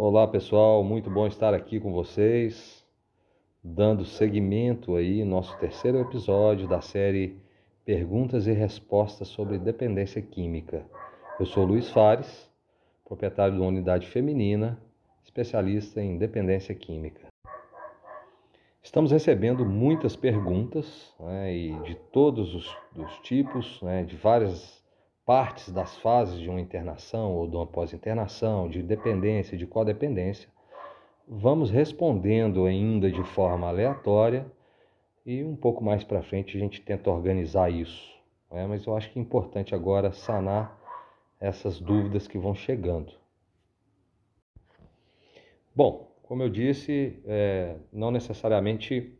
Olá pessoal, muito bom estar aqui com vocês, dando seguimento aí nosso terceiro episódio da série Perguntas e Respostas sobre Dependência Química. Eu sou Luiz Fares, proprietário de uma unidade feminina, especialista em dependência química. Estamos recebendo muitas perguntas né, e de todos os, os tipos, né, de várias partes das fases de uma internação ou de uma pós-internação, de dependência, de codependência, vamos respondendo ainda de forma aleatória e um pouco mais para frente a gente tenta organizar isso. Né? Mas eu acho que é importante agora sanar essas dúvidas que vão chegando. Bom, como eu disse, é, não necessariamente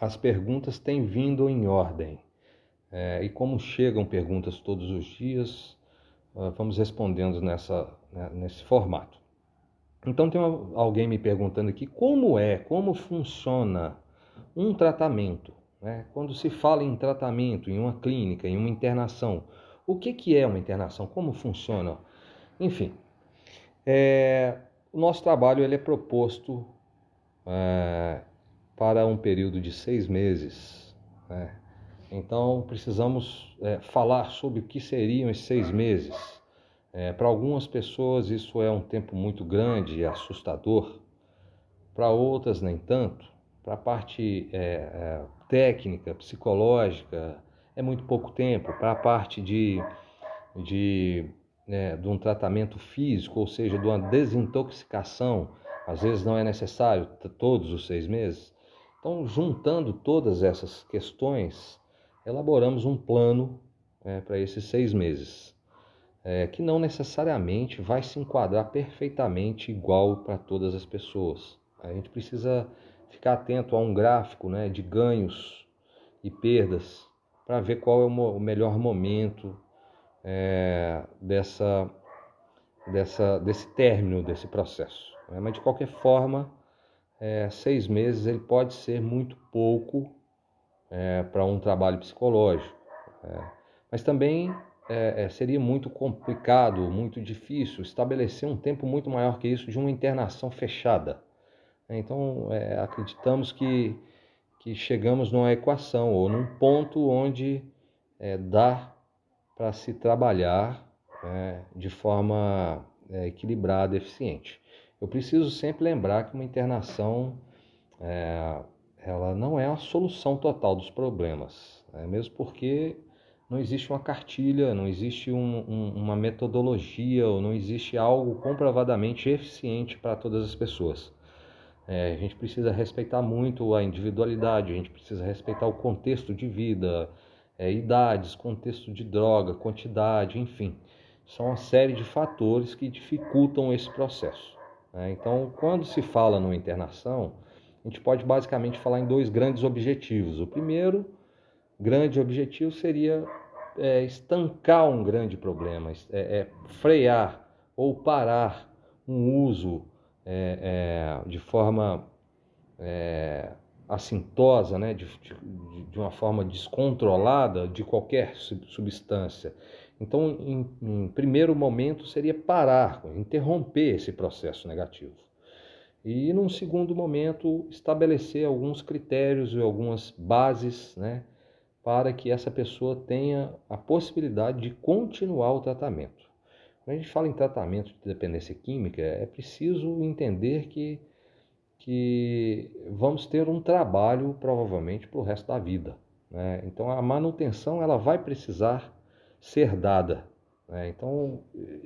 as perguntas têm vindo em ordem. É, e como chegam perguntas todos os dias, uh, vamos respondendo nessa, né, nesse formato. Então tem uma, alguém me perguntando aqui como é, como funciona um tratamento. Né? Quando se fala em tratamento, em uma clínica, em uma internação, o que, que é uma internação? Como funciona? Enfim, é, o nosso trabalho ele é proposto é, para um período de seis meses. Né? Então, precisamos é, falar sobre o que seriam esses seis meses. É, Para algumas pessoas, isso é um tempo muito grande e assustador. Para outras, nem tanto. Para a parte é, é, técnica, psicológica, é muito pouco tempo. Para a parte de, de, né, de um tratamento físico, ou seja, de uma desintoxicação, às vezes não é necessário todos os seis meses. Então, juntando todas essas questões, elaboramos um plano é, para esses seis meses, é, que não necessariamente vai se enquadrar perfeitamente igual para todas as pessoas. A gente precisa ficar atento a um gráfico né, de ganhos e perdas para ver qual é o melhor momento é, dessa, dessa, desse término desse processo. Né? Mas de qualquer forma, é, seis meses ele pode ser muito pouco é, para um trabalho psicológico. É. Mas também é, é, seria muito complicado, muito difícil estabelecer um tempo muito maior que isso de uma internação fechada. Então, é, acreditamos que, que chegamos numa equação ou num ponto onde é, dá para se trabalhar de forma equilibrada eficiente. Eu preciso sempre lembrar que uma internação ela não é a solução total dos problemas, né? mesmo porque não existe uma cartilha, não existe um, um, uma metodologia, ou não existe algo comprovadamente eficiente para todas as pessoas. É, a gente precisa respeitar muito a individualidade, a gente precisa respeitar o contexto de vida, é, idades, contexto de droga, quantidade, enfim. São uma série de fatores que dificultam esse processo. Né? Então, quando se fala numa internação, a gente pode basicamente falar em dois grandes objetivos. O primeiro grande objetivo seria é, estancar um grande problema, é, é, frear ou parar um uso é, é, de forma é, assintosa, né, de, de, de, uma forma descontrolada de qualquer substância. Então, em, em primeiro momento, seria parar, interromper esse processo negativo. E, num segundo momento, estabelecer alguns critérios e algumas bases né, para que essa pessoa tenha a possibilidade de continuar o tratamento. Quando a gente fala em tratamento de dependência química, é preciso entender que, que vamos ter um trabalho provavelmente para o resto da vida. Né? Então, a manutenção ela vai precisar ser dada. Né? Então,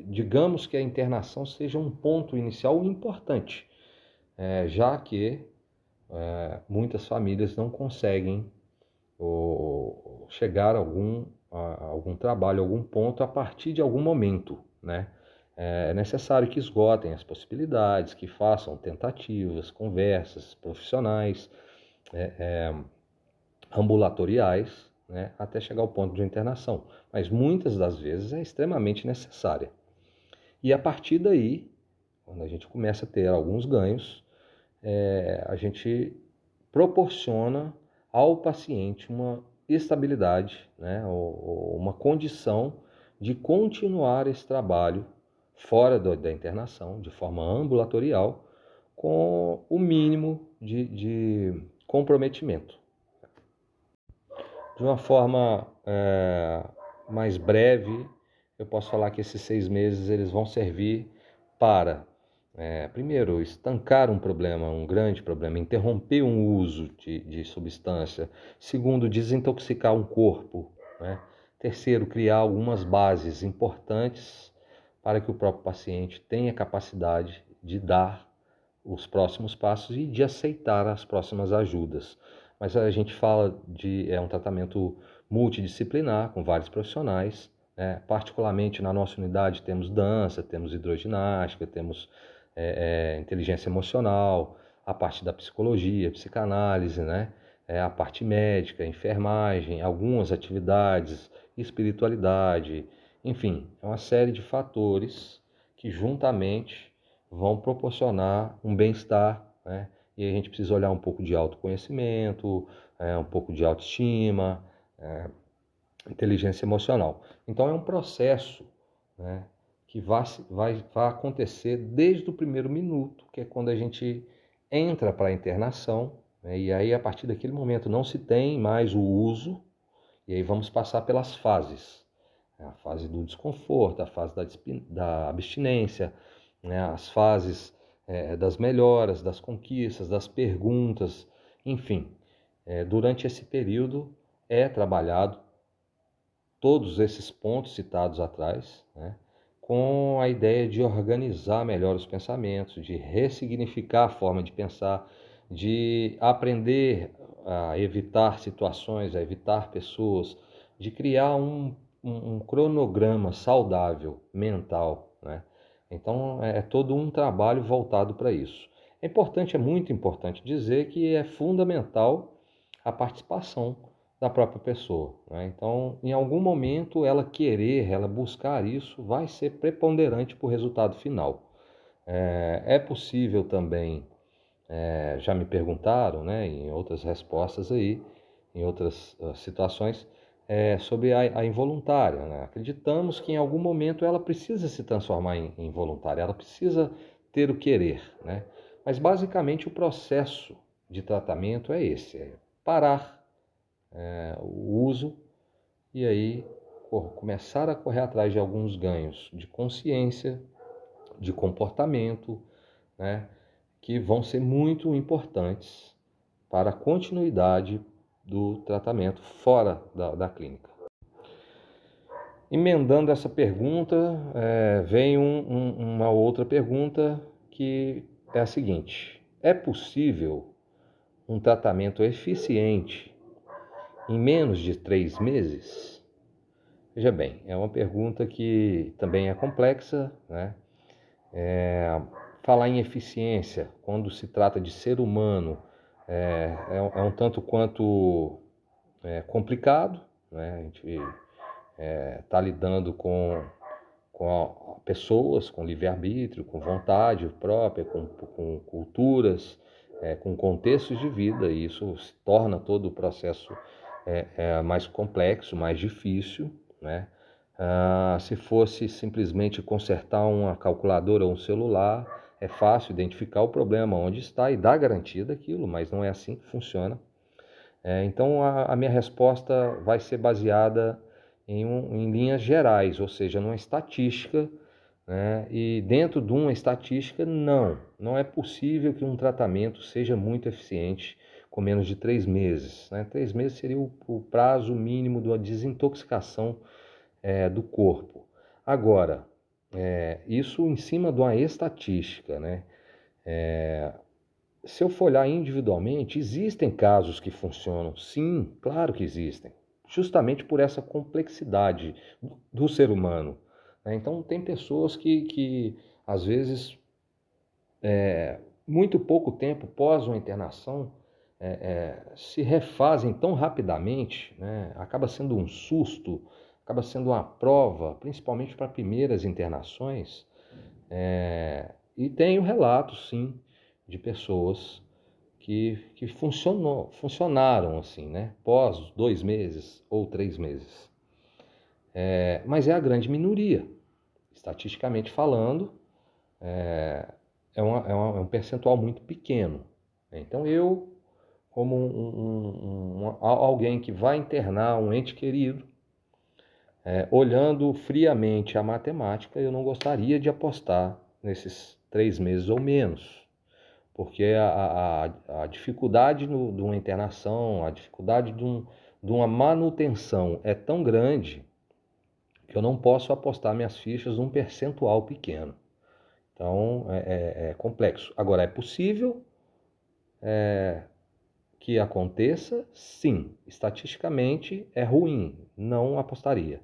digamos que a internação seja um ponto inicial importante é, já que é, muitas famílias não conseguem ou, chegar a algum, a, algum trabalho, a algum ponto a partir de algum momento, né? É, é necessário que esgotem as possibilidades, que façam tentativas, conversas profissionais, é, é, ambulatoriais, né, até chegar ao ponto de internação. Mas muitas das vezes é extremamente necessária. E a partir daí, quando a gente começa a ter alguns ganhos, é, a gente proporciona ao paciente uma estabilidade, né, ou, ou uma condição de continuar esse trabalho fora do, da internação, de forma ambulatorial, com o mínimo de, de comprometimento. De uma forma é, mais breve, eu posso falar que esses seis meses eles vão servir para, é, primeiro, estancar um problema, um grande problema, interromper um uso de, de substância. Segundo, desintoxicar um corpo. Né? Terceiro, criar algumas bases importantes para que o próprio paciente tenha capacidade de dar os próximos passos e de aceitar as próximas ajudas. Mas a gente fala de é um tratamento multidisciplinar com vários profissionais. Né? Particularmente na nossa unidade temos dança, temos hidroginástica, temos é, é, inteligência emocional, a parte da psicologia, psicanálise, né? É, a parte médica, enfermagem, algumas atividades, espiritualidade, enfim, é uma série de fatores que juntamente vão proporcionar um bem-estar, né? E a gente precisa olhar um pouco de autoconhecimento, é, um pouco de autoestima, é, inteligência emocional. Então é um processo né, que vai, vai, vai acontecer desde o primeiro minuto, que é quando a gente entra para a internação, né, e aí a partir daquele momento não se tem mais o uso, e aí vamos passar pelas fases. Né, a fase do desconforto, a fase da, da abstinência, né, as fases é, das melhoras, das conquistas, das perguntas, enfim. É, durante esse período é trabalhado todos esses pontos citados atrás, né, com a ideia de organizar melhor os pensamentos, de ressignificar a forma de pensar, de aprender a evitar situações, a evitar pessoas, de criar um, um, um cronograma saudável mental. Né? Então é, é todo um trabalho voltado para isso. É importante, é muito importante dizer que é fundamental a participação da própria pessoa. Né? Então, em algum momento, ela querer, ela buscar isso, vai ser preponderante para o resultado final. É, é possível também, é, já me perguntaram, né, em outras respostas aí, em outras uh, situações, é, sobre a, a involuntária. Né? Acreditamos que em algum momento ela precisa se transformar em, em voluntária, ela precisa ter o querer. Né? Mas basicamente o processo de tratamento é esse: é parar é, o uso e aí começar a correr atrás de alguns ganhos de consciência, de comportamento, né, que vão ser muito importantes para a continuidade do tratamento fora da, da clínica. Emendando essa pergunta, é, vem um, um, uma outra pergunta que é a seguinte: é possível um tratamento eficiente em menos de três meses? Veja bem, é uma pergunta que também é complexa, né? É, falar em eficiência quando se trata de ser humano é, é, é um tanto quanto é, complicado, né? A gente está é, lidando com, com pessoas com livre-arbítrio, com vontade própria, com, com culturas, é, com contextos de vida, e isso se torna todo o processo é, é mais complexo, mais difícil, né? Ah, se fosse simplesmente consertar uma calculadora ou um celular, é fácil identificar o problema onde está e dar garantia daquilo, mas não é assim que funciona. É, então a, a, minha resposta vai ser baseada em, um, em linhas gerais, ou seja, numa estatística. Né? E dentro de uma estatística, não, não é possível que um tratamento seja muito eficiente com menos de três meses. Né? Três meses seria o, o prazo mínimo da desintoxicação é, do corpo. Agora, é, isso em cima de uma estatística, né? É, se eu for olhar individualmente, existem casos que funcionam, sim, claro que existem, justamente por essa complexidade do, ser humano. Né? Então, tem pessoas que, que às vezes, é, muito pouco tempo pós uma internação, é, é, se refazem tão rapidamente, né, acaba sendo um susto, acaba sendo uma prova, principalmente para primeiras internações. É, e tenho relatos, sim, de pessoas que, que funcionou, funcionaram assim, né, pós dois meses ou três meses. É, mas é a grande minoria. estatisticamente falando, é, é, uma, é, uma, é um percentual muito pequeno. Então eu, como um, um, um, alguém que vai internar um ente querido, é, olhando friamente a matemática, eu não gostaria de apostar nesses três meses ou menos, porque a, a, a dificuldade no, de uma internação, a dificuldade de, um, de uma manutenção é tão grande que eu não posso apostar minhas fichas num percentual pequeno. Então é, é, é complexo. Agora, é possível é, que aconteça? Sim. Estatisticamente é ruim, não apostaria.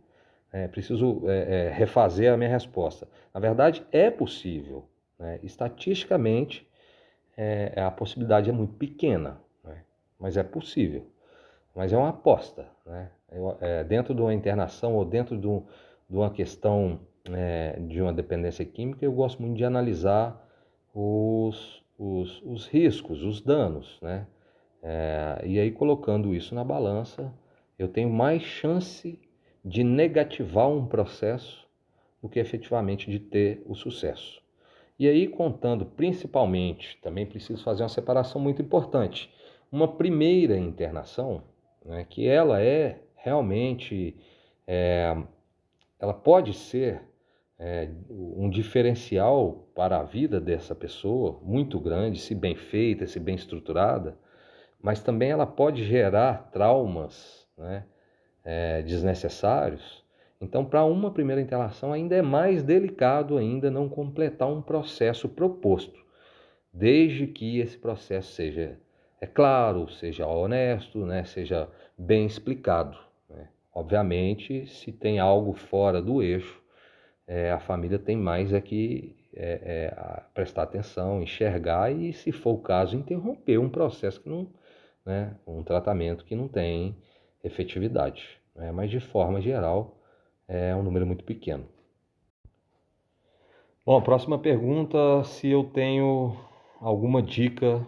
É, preciso é, é, refazer a minha resposta. Na verdade, é possível. Né? Estatisticamente, é, a possibilidade é muito pequena, né? mas é possível. Mas é uma aposta. Né? Eu, é, dentro de uma internação ou dentro de, um, uma questão é, de uma dependência química, eu gosto muito de analisar os, os, os riscos, os danos. Né? E aí, colocando isso na balança, eu tenho mais chance de negativar um processo do que efetivamente de ter o sucesso. E aí, contando principalmente, também preciso fazer uma separação muito importante. Uma primeira internação, né, que ela é realmente, é, ela pode ser é, um diferencial para a vida dessa pessoa, muito grande, se bem feita, se bem estruturada, mas também ela pode gerar traumas, né? é, desnecessários. Então, para uma primeira interação, ainda é mais delicado ainda não completar um processo proposto, desde que esse processo seja, é claro, seja honesto, né, seja bem explicado. Né? Obviamente, se tem algo fora do eixo, é, a família tem mais é que é, é, prestar atenção, enxergar e, se for o caso, interromper um processo que não, né, um tratamento que não tem efetividade né? mas de forma geral é um número muito pequeno. Bom, próxima pergunta: se eu tenho alguma dica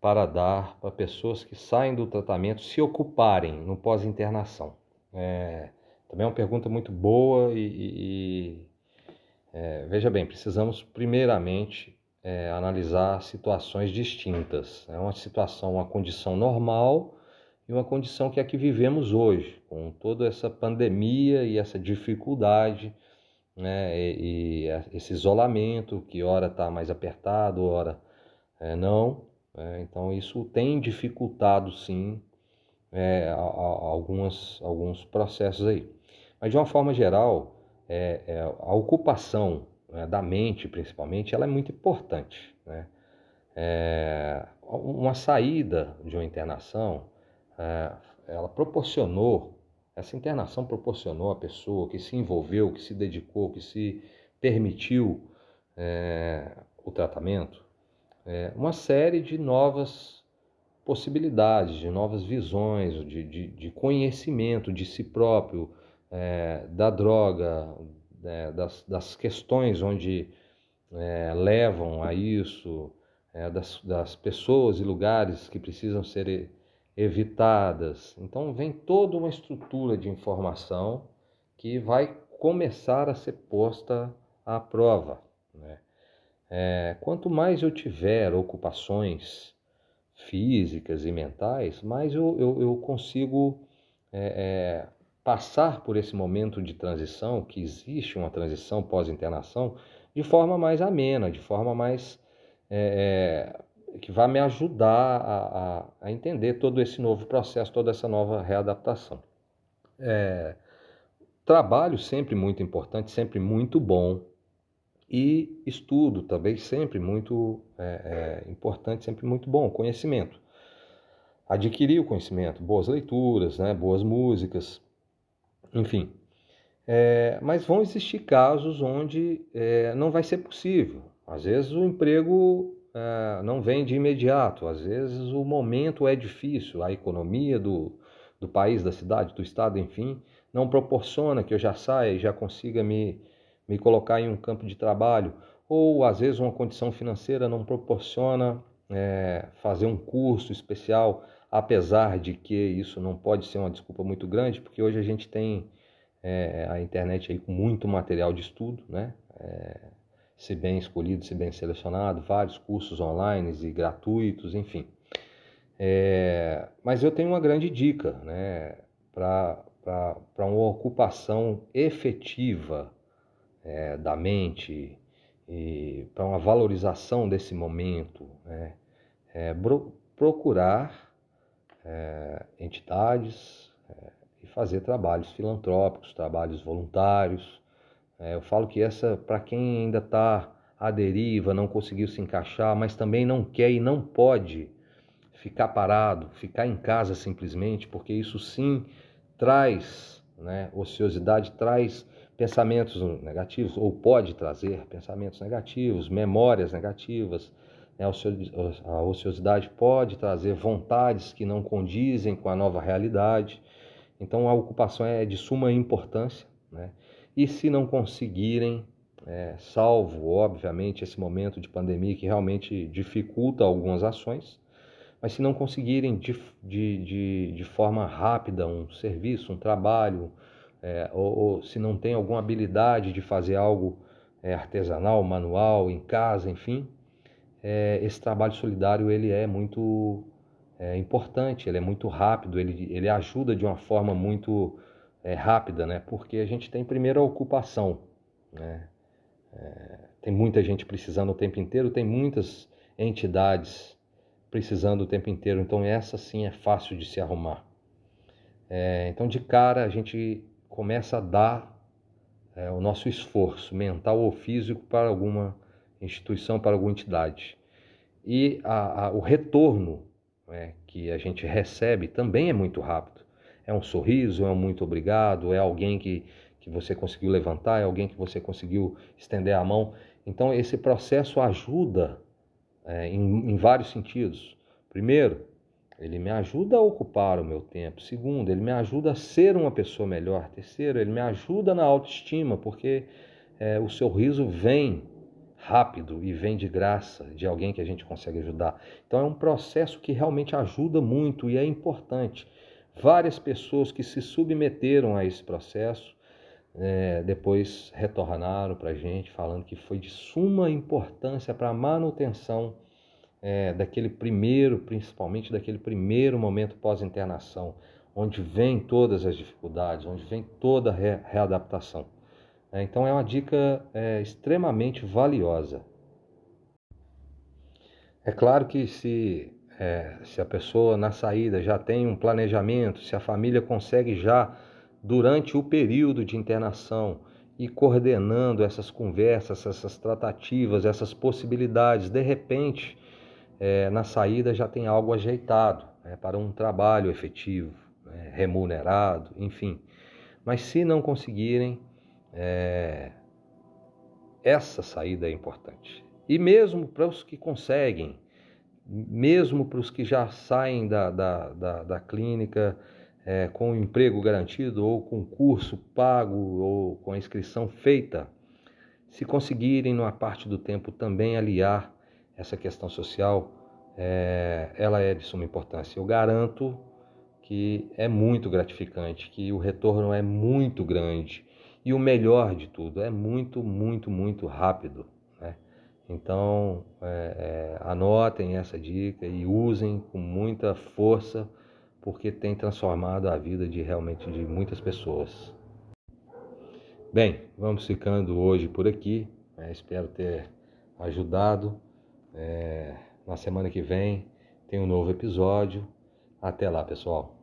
para dar para pessoas que saem do tratamento se ocuparem no pós-internação? É, também é uma pergunta muito boa e, e é, veja bem, precisamos primeiramente é, analisar situações distintas. É uma situação, uma condição normal e uma condição que é que vivemos hoje, com toda essa pandemia e essa dificuldade, né, e, e esse isolamento, que ora está mais apertado, ora é, não. É, então isso tem dificultado sim é, a, a, algumas, alguns processos aí. Mas de uma forma geral, é, é a ocupação né, da mente, principalmente, ela é muito importante. Né? É, uma saída de uma internação, é, ela proporcionou, essa internação proporcionou à pessoa que se envolveu, que se dedicou, que se permitiu é, o tratamento, é, uma série de novas possibilidades, de novas visões, de, de, de conhecimento de si próprio, é, da droga, é, das, das, questões onde é, levam a isso, é, das, das pessoas e lugares que precisam ser evitadas. Então, vem toda uma estrutura de informação que vai começar a ser posta à prova. Né? É, quanto mais eu tiver ocupações físicas e mentais, mais eu, eu, eu consigo é, é, passar por esse momento de transição, que existe uma transição pós-internação, de forma mais amena, de forma mais é, é que vai me ajudar a, a, a, entender todo esse novo processo, toda essa nova readaptação. É, trabalho sempre muito importante, sempre muito bom, e estudo também sempre muito é, é, importante, sempre muito bom, conhecimento. Adquirir o conhecimento, boas leituras, né, boas músicas, enfim. É, mas vão existir casos onde é, não vai ser possível. Às vezes o emprego é, não vem de imediato. Às vezes o momento é difícil, a economia do, do país, da cidade, do estado, enfim, não proporciona que eu já saia e já consiga me, me colocar em um campo de trabalho. Ou às vezes uma condição financeira não proporciona é, fazer um curso especial, apesar de que isso não pode ser uma desculpa muito grande, porque hoje a gente tem é, a internet aí com muito material de estudo, né? É, se bem escolhido, se bem selecionado, vários cursos online e gratuitos, enfim. É, mas eu tenho uma grande dica né, para uma ocupação efetiva é, da mente e para uma valorização desse momento. Né, é, procurar é, entidades é, e fazer trabalhos filantrópicos, trabalhos voluntários. É, eu falo que essa, para quem ainda está à deriva, não conseguiu se encaixar, mas também não quer e não pode ficar parado, ficar em casa simplesmente, porque isso sim traz, né, ociosidade traz pensamentos negativos, ou pode trazer pensamentos negativos, memórias negativas? A ociosidade pode trazer vontades que não condizem com a nova realidade. Então, a ocupação é de suma importância. Né? E se não conseguirem, é, salvo, obviamente, esse momento de pandemia que realmente dificulta algumas ações, mas se não conseguirem de, de, de, de forma rápida um serviço, um trabalho, é, ou, ou, se não tem alguma habilidade de fazer algo é, artesanal, manual, em casa, enfim, é, esse trabalho solidário ele é muito é, importante, ele é muito rápido, ele, ele ajuda de uma forma muito é, rápida, né? Porque a gente tem primeiro a ocupação, né? É, tem muita gente precisando o tempo inteiro, tem muitas entidades precisando o tempo inteiro, então essa sim é fácil de se arrumar. É, então de cara a gente começa a dar é, o nosso esforço mental ou físico para alguma instituição, para alguma entidade. E a, a, o retorno né, que a gente recebe também é muito rápido. É um sorriso, é um muito obrigado, é alguém que, que você conseguiu levantar, é alguém que você conseguiu estender a mão. Então, esse processo ajuda é, em, em vários sentidos. Primeiro, ele me ajuda a ocupar o meu tempo. Segundo, ele me ajuda a ser uma pessoa melhor. Terceiro, ele me ajuda na autoestima, porque é, o sorriso vem rápido e vem de graça de alguém que a gente consegue ajudar. Então é um processo que realmente ajuda muito e é importante. Várias pessoas que se submeteram a esse processo é, depois retornaram para a gente falando que foi de suma importância para a manutenção é, daquele primeiro, principalmente daquele primeiro momento pós-internação, onde vem todas as dificuldades, onde vem toda a re readaptação. É, então é uma dica é, extremamente valiosa. É claro que se, é, se a pessoa na saída já tem um planejamento, se a família consegue já, durante o período de internação, ir coordenando essas conversas, essas tratativas, essas possibilidades, de repente, é, na saída já tem algo ajeitado né, para um trabalho efetivo, né, remunerado, enfim. Mas se não conseguirem, é, essa saída é importante. E mesmo para os que conseguem, mesmo para os que já saem da, da, da, da clínica é, com o emprego garantido, ou com curso pago, ou com inscrição feita, se conseguirem, numa parte do tempo, também aliar essa questão social, é, ela é de suma importância. Eu garanto que é muito gratificante, que o retorno é muito grande e o melhor de tudo, é muito, muito, muito rápido. Né? Então, é, é, anotem essa dica e usem com muita força, porque tem transformado a vida de realmente de muitas pessoas. Bem, vamos ficando hoje por aqui. É, espero ter ajudado. É, na semana que vem tem um novo episódio. Até lá, pessoal.